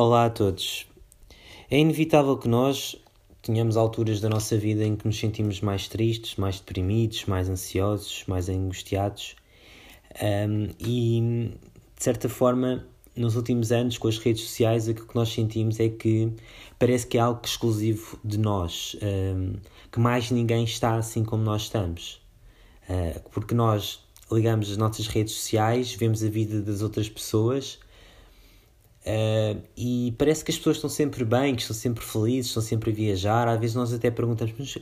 Olá a todos. É inevitável que nós tenhamos alturas da nossa vida em que nos sentimos mais tristes, mais deprimidos, mais ansiosos, mais angustiados. Um, e, de certa forma, nos últimos anos, com as redes sociais, aquilo que nós sentimos é que parece que é algo exclusivo de nós, um, que mais ninguém está assim como nós estamos. Uh, porque nós ligamos as nossas redes sociais, vemos a vida das outras pessoas Uh, e parece que as pessoas estão sempre bem, que estão sempre felizes, estão sempre a viajar. Às vezes nós até perguntamos: mas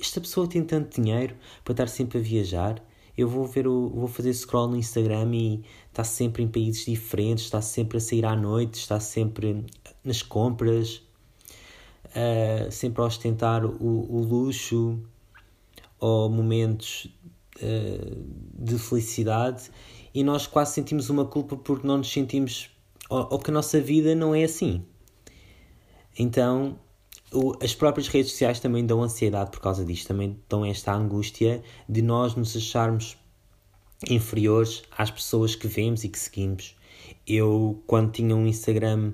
esta pessoa tem tanto dinheiro para estar sempre a viajar? Eu vou ver o, vou fazer scroll no Instagram e está sempre em países diferentes, está sempre a sair à noite, está sempre nas compras, uh, sempre a ostentar o, o luxo ou momentos uh, de felicidade e nós quase sentimos uma culpa porque não nos sentimos ou, ou que a nossa vida não é assim. Então, o, as próprias redes sociais também dão ansiedade por causa disto, também dão esta angústia de nós nos acharmos inferiores às pessoas que vemos e que seguimos. Eu, quando tinha um Instagram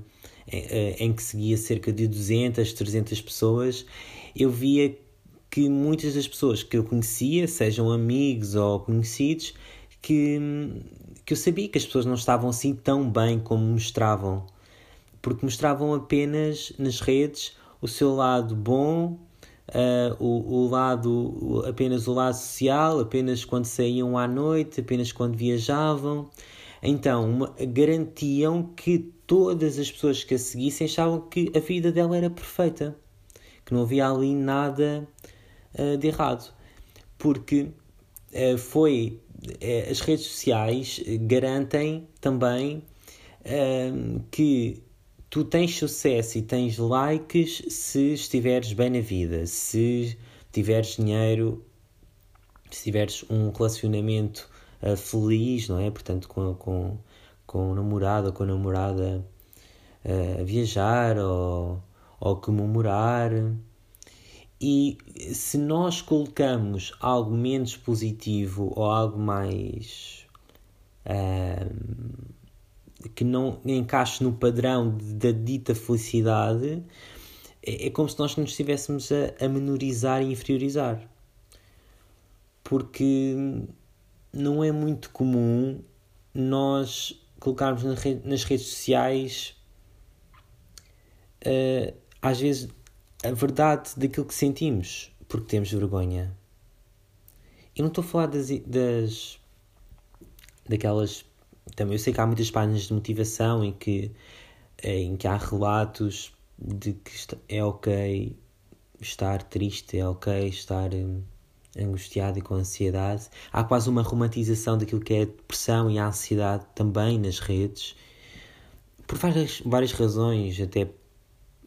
em, eh, eh, em que seguia cerca de 200, 300 pessoas, eu via que muitas das pessoas que eu conhecia, sejam amigos ou conhecidos, que que eu sabia que as pessoas não estavam assim tão bem como mostravam, porque mostravam apenas nas redes o seu lado bom, uh, o, o lado apenas o lado social, apenas quando saíam à noite, apenas quando viajavam. Então, uma, garantiam que todas as pessoas que a seguissem achavam que a vida dela era perfeita, que não havia ali nada uh, de errado. Porque uh, foi as redes sociais garantem também um, que tu tens sucesso e tens likes se estiveres bem na vida, se tiveres dinheiro, se tiveres um relacionamento uh, feliz, não é? Portanto, com, com, com o namorado ou com a namorada uh, a viajar ou, ou comemorar. E se nós colocamos algo menos positivo ou algo mais. Que não encaixe no padrão da dita felicidade, é, é, como se nós nos estivéssemos a, a menorizar e inferiorizar. Porque não é muito comum nós colocarmos nas redes sociais, uh, às vezes a verdade daquilo que sentimos, porque temos vergonha. E não estou a falar das, das daquelas também eu sei que há muitas páginas de motivação em que em que há relatos de que é ok estar triste, é ok estar hum, angustiado e com ansiedade. Há quase uma romantização daquilo que é a depressão e a ansiedade também nas redes, por várias, várias razões, até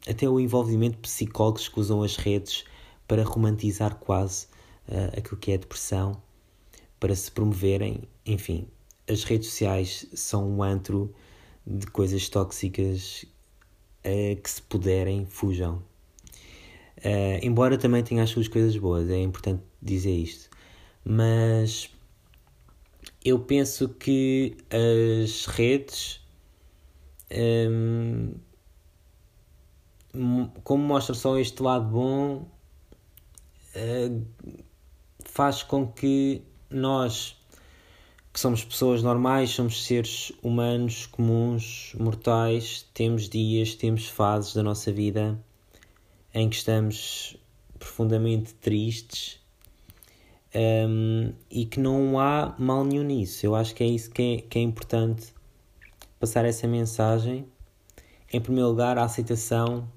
até o envolvimento de psicólogos que usam as redes para romantizar quase uh, aquilo que é a depressão, para se promoverem. Enfim, as redes sociais são um antro de coisas tóxicas uh, que, se puderem, fujam. Uh, embora também tenha as suas coisas boas, é importante dizer isto. Mas eu penso que as redes. Um, como mostra só este lado bom, uh, faz com que nós, que somos pessoas normais, somos seres humanos, comuns, mortais, temos dias, temos fases da nossa vida em que estamos profundamente tristes um, e que não há mal nenhum nisso. Eu acho que é isso que é, que é importante passar essa mensagem. Em primeiro lugar, a aceitação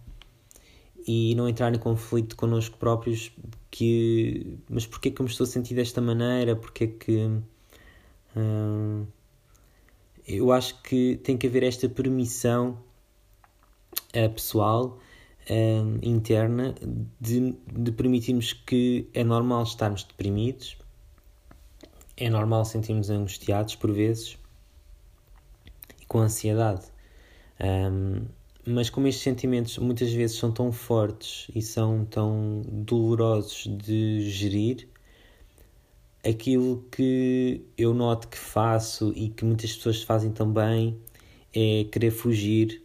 e não entrar em conflito connosco próprios que mas porquê que eu me estou a sentir desta maneira? Porque que hum, eu acho que tem que haver esta permissão uh, pessoal uh, interna de, de permitirmos que é normal estarmos deprimidos é normal sentirmos angustiados por vezes e com ansiedade. Um, mas como estes sentimentos muitas vezes são tão fortes e são tão dolorosos de gerir, aquilo que eu noto que faço e que muitas pessoas fazem também é querer fugir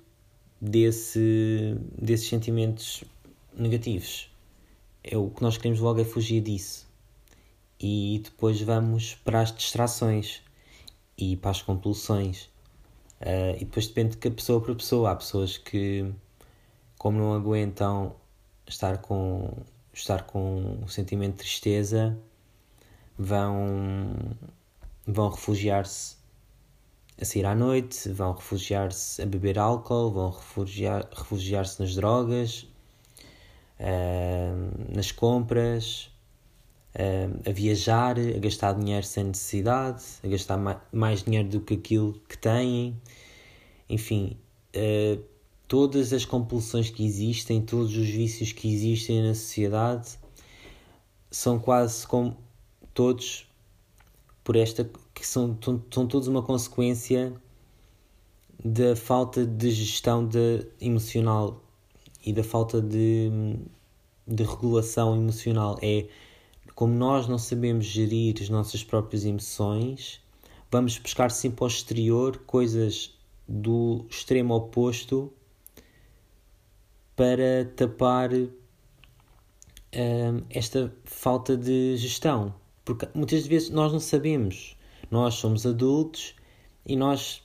desse, desses sentimentos negativos. É o que nós queremos logo é fugir disso. E depois vamos para as distrações e para as compulsões. Uh, e depois depende de pessoa para pessoa. Há pessoas que, como não aguentam estar com, estar com o sentimento de tristeza, vão, vão refugiar-se a sair à noite, vão refugiar-se a beber álcool, vão refugiar, refugiar-se nas drogas, uh, nas compras, a viajar, a gastar dinheiro sem necessidade, a gastar mais, dinheiro do que aquilo que têm, enfim, uh, todas as compulsões que existem, todos os vícios que existem na sociedade são quase como todos por esta que são, são todos uma consequência da falta de gestão de, emocional e da falta de, de regulação emocional. É como nós não sabemos gerir as nossas próprias emoções, vamos buscar sempre ao exterior coisas do extremo oposto para tapar um, esta falta de gestão. Porque muitas vezes nós não sabemos nós somos adultos e nós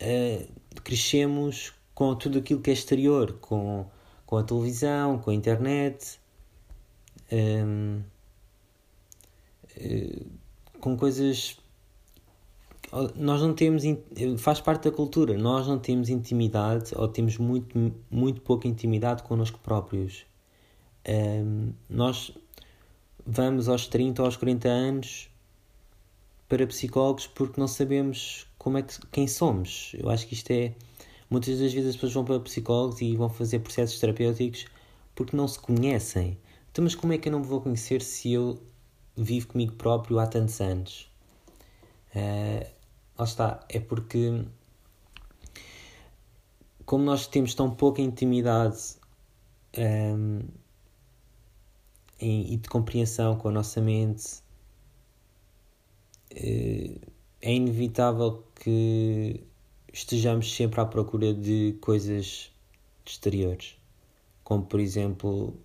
uh, crescemos com tudo aquilo que é exterior, com, com a televisão, com a internet, um, eh, com coisas. Nós não temos. Faz parte da cultura, nós não temos intimidade ou temos muito, muito pouca intimidade connosco próprios. Um, nós vamos aos 30 ou aos 40 anos para psicólogos porque não sabemos como é que, quem somos. Eu acho que isto é. Muitas das vezes as pessoas vão para psicólogos e vão fazer processos terapêuticos porque não se conhecem. Então, mas como é que eu não me vou conhecer se eu vivo comigo próprio há tantos anos? Uh, lá está. É porque. Como nós temos tão pouca intimidade um, e de compreensão com a nossa mente é inevitável que estejamos sempre à procura de coisas exteriores, como por exemplo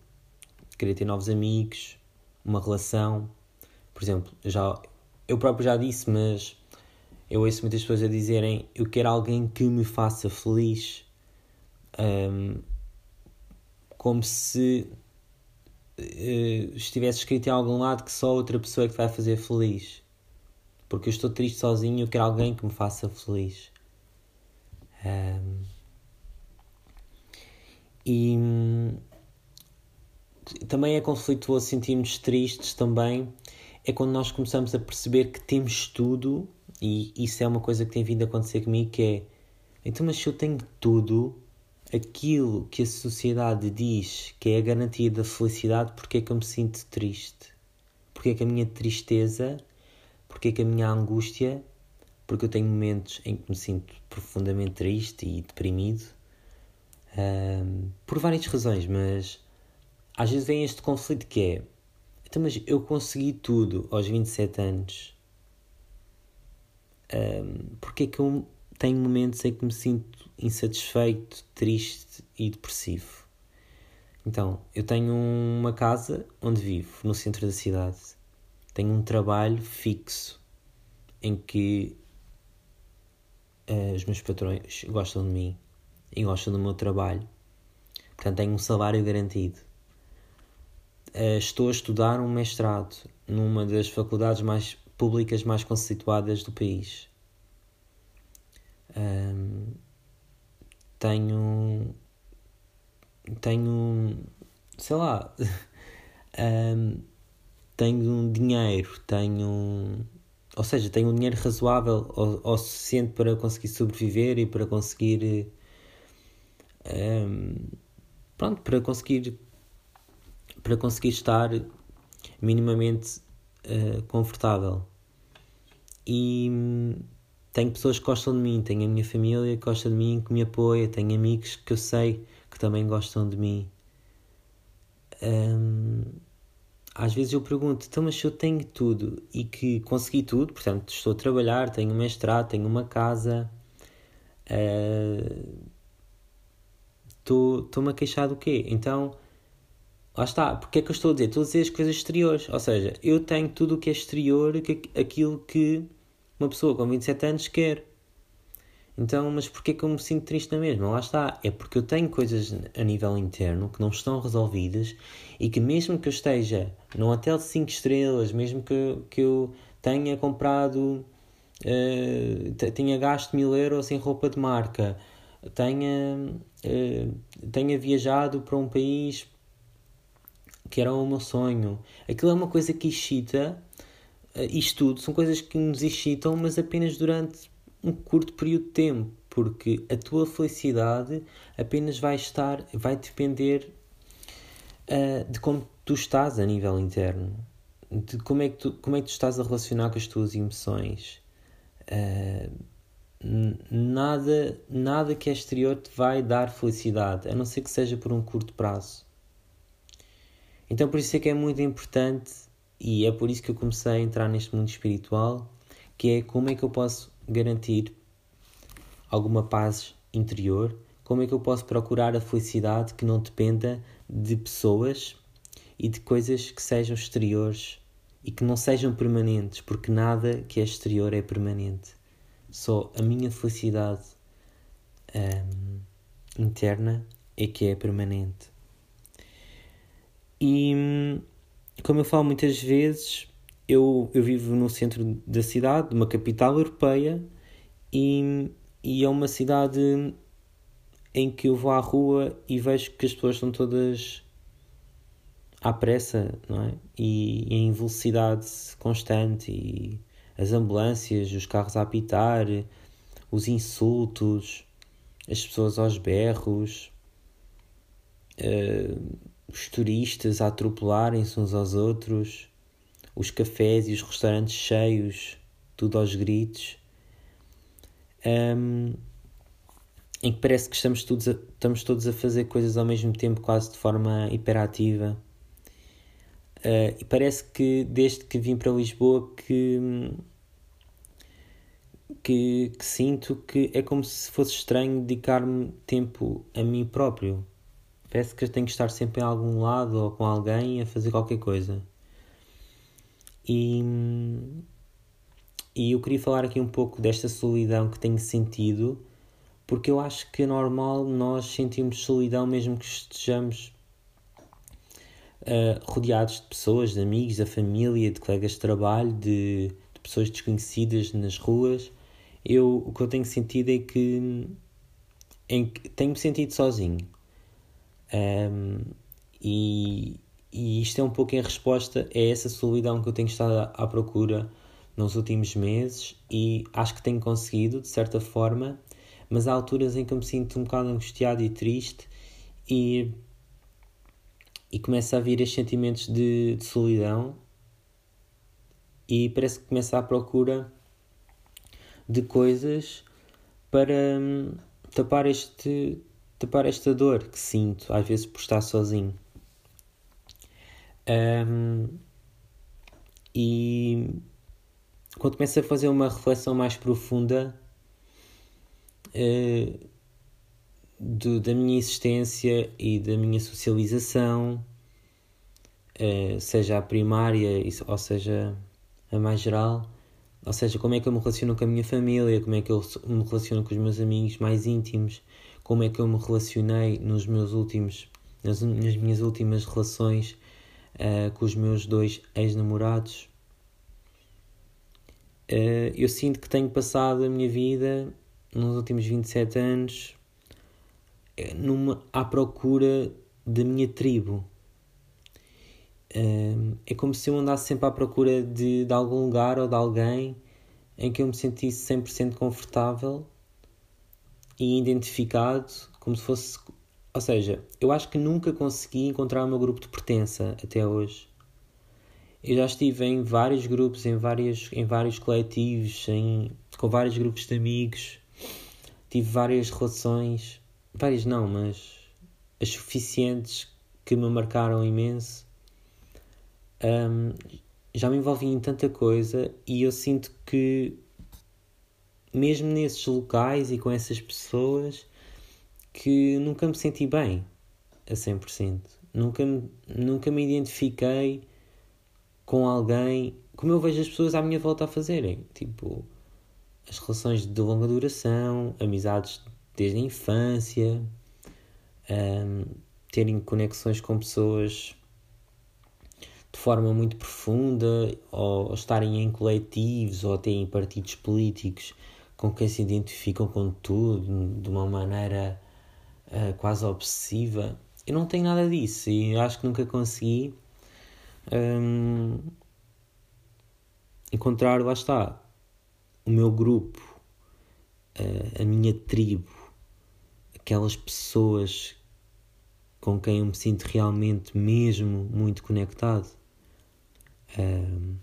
querer ter novos amigos, uma relação. Por exemplo, já eu próprio já disse, mas eu ouço muitas pessoas a dizerem eu quero alguém que me faça feliz. Um, como se uh, estivesse escrito em algum lado que só outra pessoa é que vai fazer feliz porque eu estou triste sozinho eu quero alguém que me faça feliz. Um, e também é conflituoso sentirmos tristes também é quando nós começamos a perceber que temos tudo e isso é uma coisa que tem vindo a acontecer comigo que é então mas se eu tenho tudo aquilo que a sociedade diz que é a garantia da felicidade porque é que eu me sinto triste? Porque é que a minha tristeza porque é que a minha angústia, porque eu tenho momentos em que me sinto profundamente triste e deprimido, um, por várias razões, mas às vezes vem este conflito que é então, mas eu consegui tudo aos 27 anos. Um, porque é que eu tenho momentos em que me sinto insatisfeito, triste e depressivo? Então, eu tenho uma casa onde vivo, no centro da cidade tenho um trabalho fixo em que uh, os meus patrões gostam de mim e gostam do meu trabalho. Portanto, tenho um salário garantido. Uh, estou a estudar um mestrado numa das faculdades mais públicas mais conceituadas do país. Um, tenho tenho sei lá um, tenho dinheiro, tenho. Ou seja, tenho um dinheiro razoável ou, suficiente para conseguir sobreviver e para conseguir. Um, pronto, para conseguir. Para conseguir estar minimamente uh, confortável. E tenho pessoas que gostam de mim, tenho a minha família que gosta de mim, que me apoia, tenho amigos que eu sei que também gostam de mim. Um, às vezes eu pergunto, então, mas se eu tenho tudo e que consegui tudo, portanto, estou a trabalhar, tenho um mestrado, tenho uma casa, uh, estou-me a queixar do quê? Então, lá está. Porque é que eu estou a dizer? Estou a dizer as coisas exteriores. Ou seja, eu tenho tudo o que é exterior, que, aquilo que uma pessoa com 27 anos quer. Então, mas porquê que eu me sinto triste na mesma? Lá está. É porque eu tenho coisas a nível interno que não estão resolvidas e que mesmo que eu esteja num hotel de 5 estrelas, mesmo que, que eu tenha comprado, uh, tenha gasto mil euros em roupa de marca, tenha, uh, tenha viajado para um país que era o meu sonho. Aquilo é uma coisa que excita, uh, isto tudo são coisas que nos excitam, mas apenas durante um curto período de tempo, porque a tua felicidade apenas vai estar, vai depender uh, de como tu estás a nível interno, de como é que tu, como é que tu estás a relacionar com as tuas emoções. Uh, nada, nada que é exterior te vai dar felicidade, a não ser que seja por um curto prazo. Então por isso é que é muito importante e é por isso que eu comecei a entrar neste mundo espiritual, que é como é que eu posso garantir alguma paz interior? Como é que eu posso procurar a felicidade que não dependa de pessoas e de coisas que sejam exteriores e que não sejam permanentes, porque nada que é exterior é permanente. Só a minha felicidade um, interna é que é permanente. E como eu falo muitas vezes, eu, eu vivo no centro da cidade, de uma capital europeia, e, e é uma cidade em que eu vou à rua e vejo que as pessoas estão todas à pressa, não é? E, e em velocidade constante, e as ambulâncias, os carros a apitar, os insultos, as pessoas aos berros, uh, os turistas a atropelarem-se uns aos outros os cafés e os restaurantes cheios, tudo aos gritos, um, em que parece que estamos todos, a, estamos todos a fazer coisas ao mesmo tempo, quase de forma hiperativa. Uh, e parece que desde que vim para Lisboa que, que, que sinto que é como se fosse estranho dedicar-me tempo a mim próprio. Parece que eu tenho que estar sempre em algum lado ou com alguém a fazer qualquer coisa. E, e eu queria falar aqui um pouco desta solidão que tenho sentido, porque eu acho que é normal nós sentirmos solidão mesmo que estejamos uh, rodeados de pessoas, de amigos, da família, de colegas de trabalho, de, de pessoas desconhecidas nas ruas. Eu, o que eu tenho sentido é que, em, tenho-me sentido sozinho. Um, e, e isto é um pouco em resposta a essa solidão que eu tenho estado à procura nos últimos meses e acho que tenho conseguido, de certa forma, mas há alturas em que eu me sinto um bocado angustiado e triste e, e começa a vir estes sentimentos de, de solidão e parece que começa à procura de coisas para hum, tapar este tapar esta dor que sinto às vezes por estar sozinho. Um, e quando começo a fazer uma reflexão mais profunda uh, do, da minha existência e da minha socialização, uh, seja a primária ou seja a mais geral, ou seja, como é que eu me relaciono com a minha família, como é que eu me relaciono com os meus amigos mais íntimos, como é que eu me relacionei nos meus últimos, nas, nas minhas últimas relações uh, com os meus dois ex-namorados. Uh, eu sinto que tenho passado a minha vida nos últimos 27 anos eh, numa, à procura da minha tribo. Uh, é como se eu andasse sempre à procura de, de algum lugar ou de alguém em que eu me sentisse 100% confortável e identificado, como se fosse ou seja, eu acho que nunca consegui encontrar o meu grupo de pertença até hoje. Eu já estive em vários grupos, em, várias, em vários coletivos, em, com vários grupos de amigos, tive várias relações, várias não, mas as suficientes que me marcaram imenso. Um, já me envolvi em tanta coisa e eu sinto que, mesmo nesses locais e com essas pessoas, que nunca me senti bem a 100%. Nunca me, nunca me identifiquei com alguém como eu vejo as pessoas à minha volta a fazerem. Tipo, as relações de longa duração, amizades desde a infância, um, terem conexões com pessoas de forma muito profunda, ou, estarem em coletivos, ou até em partidos políticos com quem se identificam com tudo de uma maneira uh, quase obsessiva. Eu não tenho nada disso e acho que nunca consegui um, encontrar, lá está, o meu grupo, uh, a minha tribo, aquelas pessoas com quem eu me sinto realmente mesmo muito conectado. Um,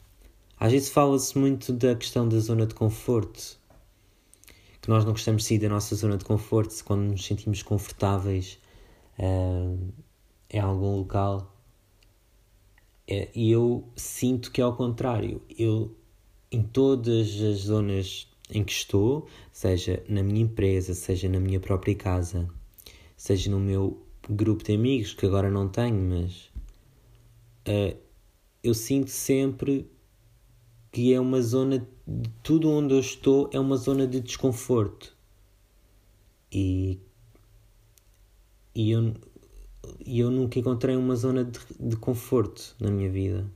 às vezes fala-se muito da questão da zona de conforto, que nós não gostamos de sair da nossa zona de conforto quando nos sentimos confortáveis um, em algum local. É, e eu sinto que é ao contrário. Eu, em todas as zonas em que estou, seja na minha empresa, seja na minha própria casa, seja no meu grupo de amigos, que agora não tenho, mas uh, eu sinto sempre que é uma zona de tudo onde eu estou é uma zona de desconforto. E, e eu, eu nunca encontrei uma zona de, de conforto na minha vida.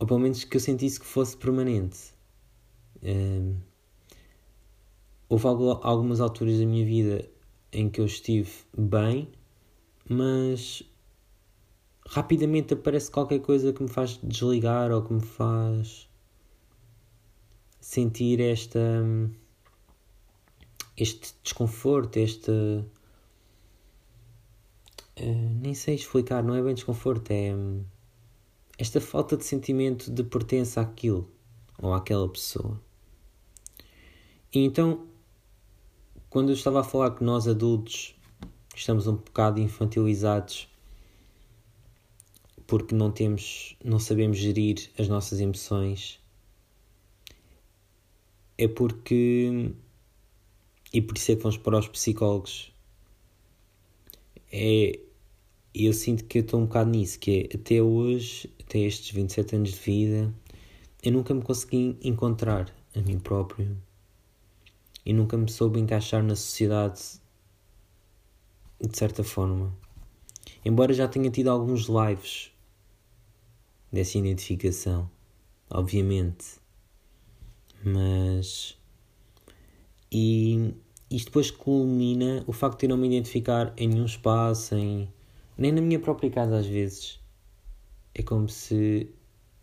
Ou pelo menos que eu sentisse que fosse permanente. Um, houve algumas alturas da minha vida em que eu estive bem mas rapidamente aparece qualquer coisa que me faz desligar ou que me faz sentir esta este desconforto, este uh, nem sei explicar, não é bem desconforto, é esta falta de sentimento de pertença àquilo ou àquela pessoa. E então, quando eu estava a falar que nós adultos estamos um bocado infantilizados porque não temos, não sabemos gerir as nossas emoções. É porque e por isso é que vamos para os psicólogos. É eu sinto que eu estou um bocado nisso, que é até hoje, até estes 27 anos de vida, eu nunca me consegui encontrar a mim próprio e nunca me soube encaixar na sociedade de certa forma. Embora já tenha tido alguns lives dessa identificação, obviamente. Mas. E isto depois culmina o facto de eu não me identificar em nenhum espaço, em, nem na minha própria casa às vezes. É como se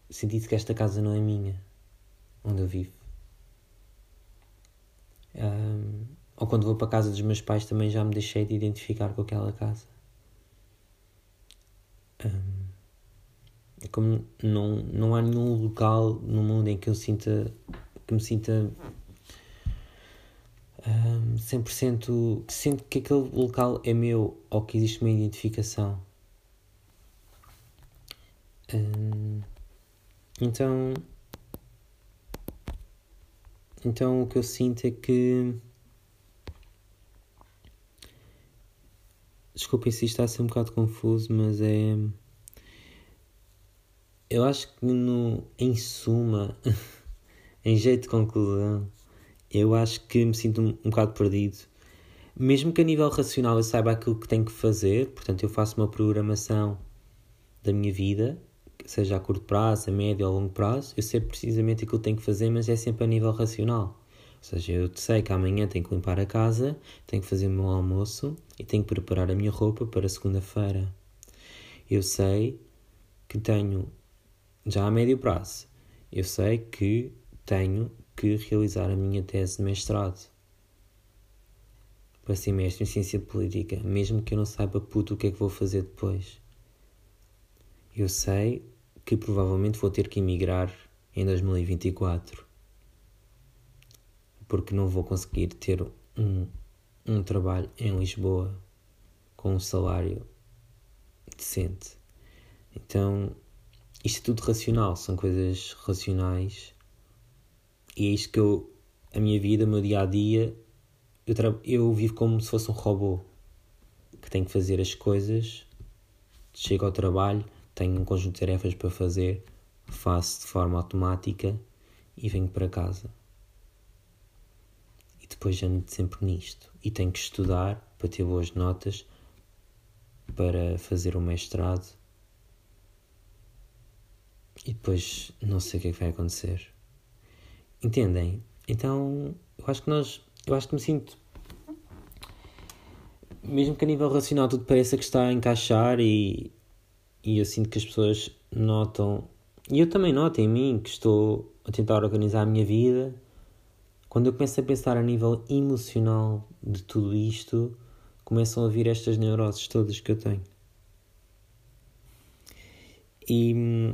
sentisse que esta casa não é minha, onde eu vivo. Um, ou quando vou para a casa dos meus pais também já me deixei de identificar com aquela casa. Um, como não, não há nenhum local no mundo em que eu sinta que me sinta um, 100% que sinto que aquele local é meu ou que existe uma identificação. Um, então, então o que eu sinto é que Desculpem se isto está a ser um bocado confuso, mas é. Eu acho que no, em suma, em jeito de conclusão, eu acho que me sinto um, um bocado perdido. Mesmo que a nível racional eu saiba aquilo que tenho que fazer, portanto eu faço uma programação da minha vida, seja a curto prazo, a médio ou a longo prazo, eu sei precisamente aquilo que tenho que fazer, mas é sempre a nível racional. Ou seja, eu sei que amanhã tenho que limpar a casa, tenho que fazer o meu almoço e tenho que preparar a minha roupa para segunda-feira. Eu sei que tenho, já a médio prazo, eu sei que tenho que realizar a minha tese de mestrado para ser mestre em ciência política, mesmo que eu não saiba puto o que é que vou fazer depois. Eu sei que provavelmente vou ter que emigrar em 2024 porque não vou conseguir ter um, um trabalho em Lisboa com um salário decente. Então, isto é tudo racional, são coisas racionais e é isto que eu, a minha vida, o meu dia a dia, eu, eu vivo como se fosse um robô. que tenho que fazer as coisas, chego ao trabalho, tenho um conjunto de tarefas para fazer, faço de forma automática e venho para casa. E depois ando sempre nisto. E tenho que estudar para ter boas notas, para fazer o mestrado. E depois não sei o que é que vai acontecer. Entendem? Então, eu acho que nós. Eu acho que me sinto. Mesmo que a nível racional tudo pareça que está a encaixar e, e eu sinto que as pessoas notam. E eu também noto em mim que estou a tentar organizar a minha vida. Quando eu começo a pensar a nível emocional de tudo isto, começam a vir estas neuroses todas que eu tenho. E hum,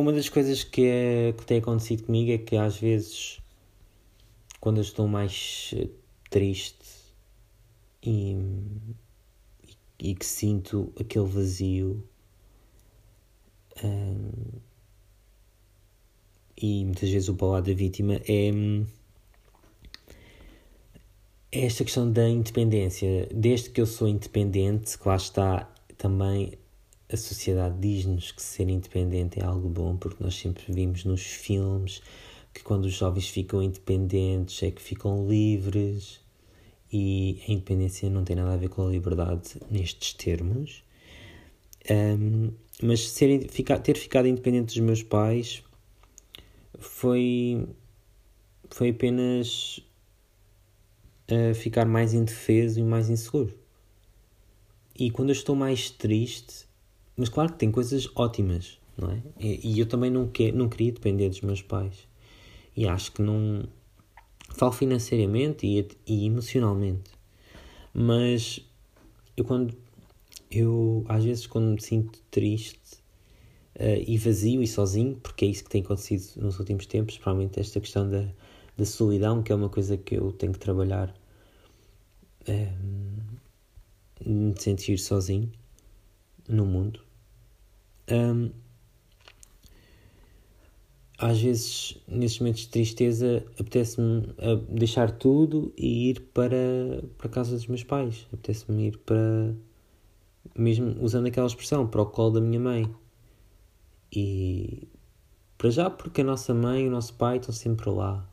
uma das coisas que, é, que tem acontecido comigo é que às vezes, quando eu estou mais eh, triste e, e, que sinto aquele vazio, hum, e muitas vezes o lado da vítima é, é esta questão da independência. Desde que eu sou independente, que lá está também a sociedade diz-nos que ser independente é algo bom, porque nós sempre vimos nos filmes que quando os jovens ficam independentes é que ficam livres e a independência não tem nada a ver com a liberdade nestes termos. Um, mas ser, ficar, ter ficado independente dos meus pais foi, foi apenas uh, ficar mais indefeso e mais inseguro. E quando eu estou mais triste, mas claro que tem coisas ótimas, não é? E, eu também não, que, não queria depender dos meus pais. E acho que não. Falo financeiramente e, e emocionalmente. Mas eu quando. Eu, às vezes, quando me sinto triste uh, e vazio e sozinho, porque é isso que tem acontecido nos últimos tempos, provavelmente esta questão da, da solidão, que é uma coisa que eu tenho que trabalhar, um, eh, me sentir sozinho no mundo. Um, às vezes, nesses momentos de tristeza, apetece-me deixar tudo e ir para, para a casa dos meus pais. Apetece-me ir para. Mesmo usando aquela expressão, para o colo da minha mãe. E. Para já, porque a nossa mãe e o nosso pai estão sempre lá.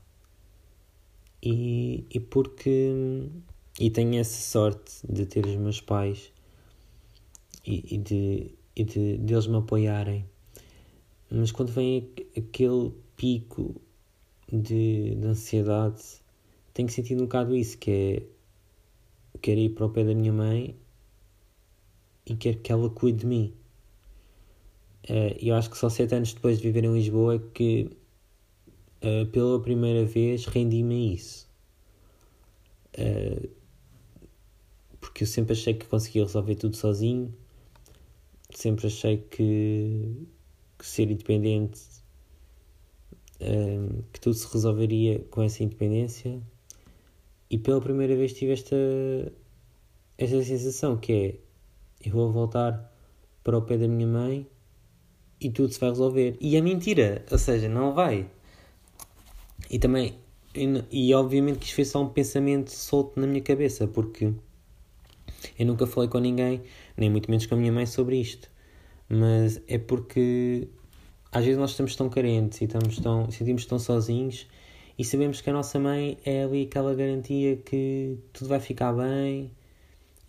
E, e porque. E tenho essa sorte de ter os meus pais e, e de e de, de eles me apoiarem. Mas quando vem aquele pico de, de ansiedade, tenho sentido um bocado isso, que é quero ir para o pé da minha mãe e quero que ela cuide de mim. Uh, eu acho que só sete anos depois de viver em Lisboa é que uh, pela primeira vez rendi-me a isso. Uh, porque eu sempre achei que conseguia resolver tudo sozinho sempre achei que, que ser independente, um, que tudo se resolveria com essa independência. E pela primeira vez tive esta, esta sensação que é eu vou voltar para o pé da minha mãe e tudo se vai resolver. E é mentira, ou seja, não vai. E também, e, e obviamente que isto foi só um pensamento solto na minha cabeça, porque eu nunca falei com ninguém, nem muito menos com a minha mãe, sobre isto. Mas é porque às vezes nós estamos tão carentes e estamos tão, sentimos tão sozinhos e sabemos que a nossa mãe é ali aquela garantia que tudo vai ficar bem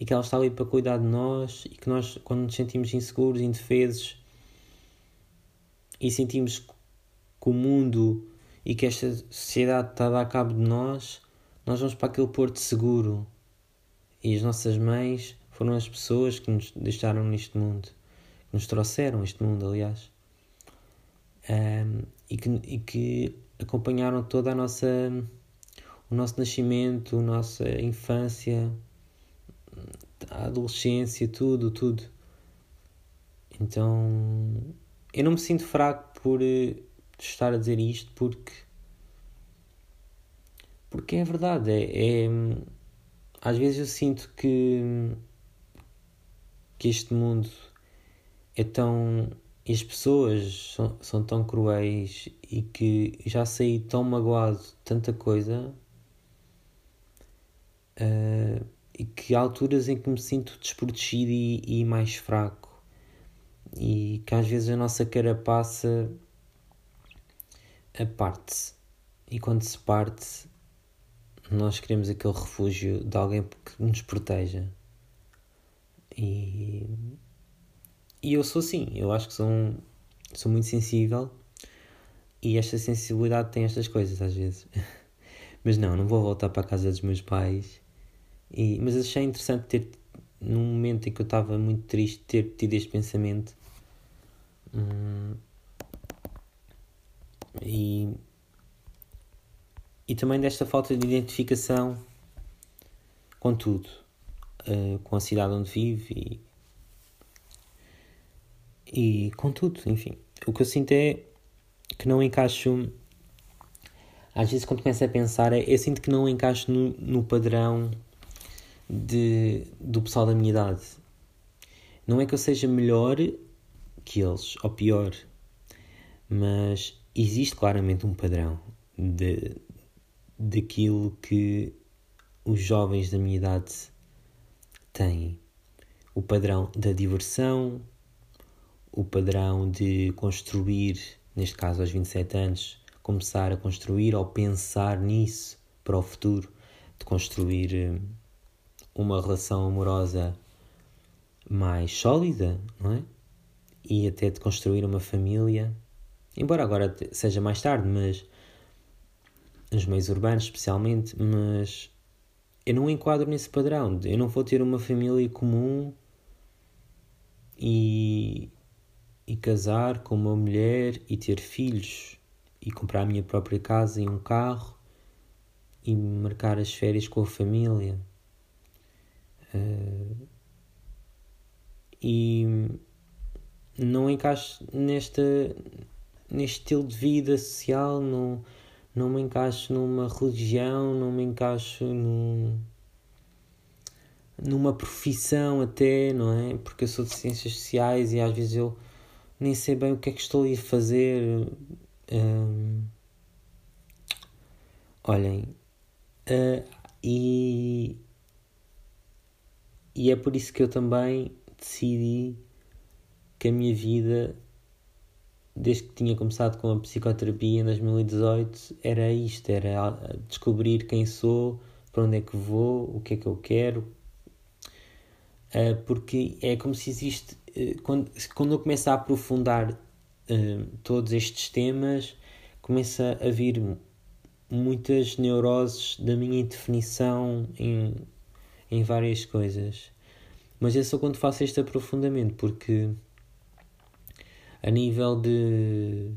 e que ela está ali para cuidar de nós e que nós, quando nos sentimos inseguros, indefesos e sentimos que o mundo e que esta sociedade está a dar cabo de nós, nós vamos para aquele porto seguro e as nossas mães foram as pessoas que nos deixaram neste mundo, que nos trouxeram este mundo, aliás, um, e, que, e que acompanharam toda a nossa o nosso nascimento, a nossa infância, a adolescência, tudo, tudo. Então, eu não me sinto fraco por uh, estar a dizer isto porque porque é verdade, é, é às vezes eu sinto que, que este mundo é tão. e as pessoas são, são tão cruéis e que já saí tão magoado de tanta coisa uh, e que há alturas em que me sinto desprotegido e, e mais fraco e que às vezes a nossa carapaça a parte-se e quando se parte nós queremos aquele refúgio de alguém que nos proteja. E, e eu sou assim, eu acho que sou, um, sou muito sensível e esta sensibilidade tem estas coisas às vezes. Mas não, não vou voltar para a casa dos meus pais. E, mas achei interessante ter num momento em que eu estava muito triste ter tido este pensamento. Hum, e e também desta falta de identificação com tudo, uh, com a cidade onde vive e, e com tudo, enfim. O que eu sinto é que não encaixo. Às vezes, quando começo a pensar, é, eu sinto que não encaixo no, no padrão de, do pessoal da minha idade. Não é que eu seja melhor que eles, ou pior, mas existe claramente um padrão de, daquilo que os jovens da minha idade têm. O padrão da diversão, o padrão de construir, neste caso aos 27 anos, começar a construir ou pensar nisso para o futuro, de construir eh, uma relação amorosa mais sólida, não é? E até de construir uma família, embora agora seja mais tarde, mas nos meios urbanos especialmente, mas eu não enquadro nesse padrão. Eu não vou ter uma família comum e, e casar com uma mulher e ter filhos e comprar a minha própria casa e um carro e marcar as férias com a família. Uh, e não encaixo nesta, neste estilo de vida social, não não me encaixo numa religião, não me encaixo num, numa profissão até, não é? Porque eu sou de ciências sociais e às vezes eu nem sei bem o que é que estou a fazer. Um, olhem, uh, e, e é por isso que eu também decidi que a minha vida desde que tinha começado com a psicoterapia em 2018, era isto: era descobrir quem sou, para onde é que vou, o que é que eu quero. Uh, porque é como se existe. Uh, quando, quando eu começo a aprofundar uh, todos estes temas, começa a vir muitas neuroses da minha indefinição em, em várias coisas. Mas é só quando faço este aprofundamento, porque a nível de.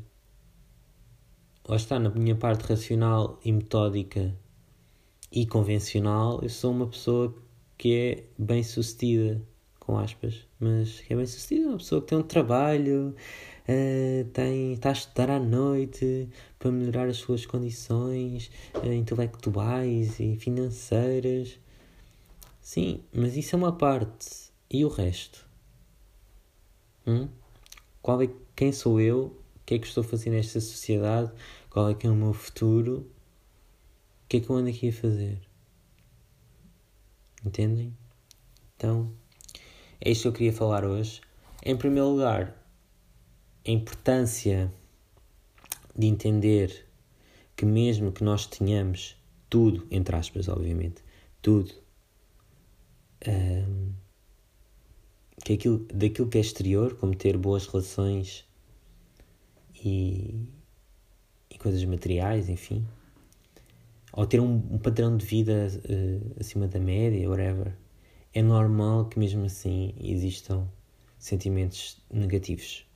Lá está, na minha parte racional e metódica e convencional, eu sou uma pessoa que é bem sucedida, com aspas, mas que é bem sucedida, uma pessoa que tem um trabalho, uh, tem, está a estudar à noite para melhorar as suas condições uh, intelectuais e financeiras. Sim, mas isso é uma parte. E o resto? Hum? Qual é, quem sou eu, o que é que estou a fazer nesta sociedade, qual é que é o meu futuro, o que é que eu ando aqui a fazer. Entendem? Então, é isto que eu queria falar hoje. Em primeiro lugar, a importância de entender que mesmo que nós tenhamos tudo, entre aspas, obviamente, tudo, um, que aquilo, daquilo que é exterior, como ter boas relações e, e coisas materiais, enfim, ou ter um, um padrão de vida uh, acima da média, whatever, é normal que mesmo assim existam sentimentos negativos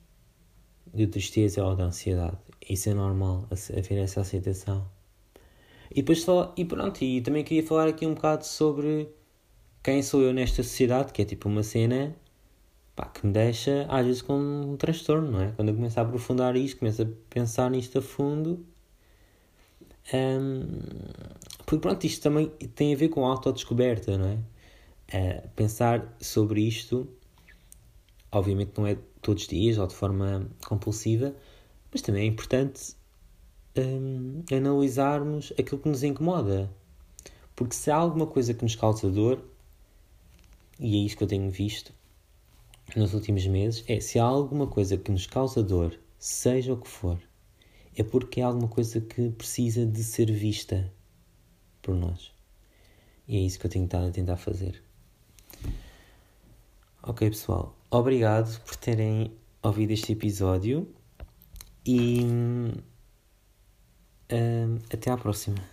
de tristeza ou de ansiedade. Isso é normal, haver essa aceitação. E depois falar, e pronto, e também queria falar aqui um bocado sobre quem sou eu nesta sociedade, que é tipo uma cena pá, que me deixa às vezes com um transtorno, não é? Quando eu começo a aprofundar isto, começo a pensar nisto a fundo. Um, porque pronto, isto também tem a ver com a autodescoberta, não é? Uh, pensar sobre isto, obviamente não é todos os dias ou de forma compulsiva, mas também é importante um, analisarmos aquilo que nos incomoda. Porque se há alguma coisa que nos causa dor, e é isso que eu tenho visto nos últimos meses, é se há alguma coisa que nos causa dor, seja o que for, é porque é alguma coisa que precisa de ser vista por nós. E é isso que eu tenho estado a tentar fazer. Ok, pessoal. Obrigado por terem ouvido este episódio e hum, hum, até à próxima.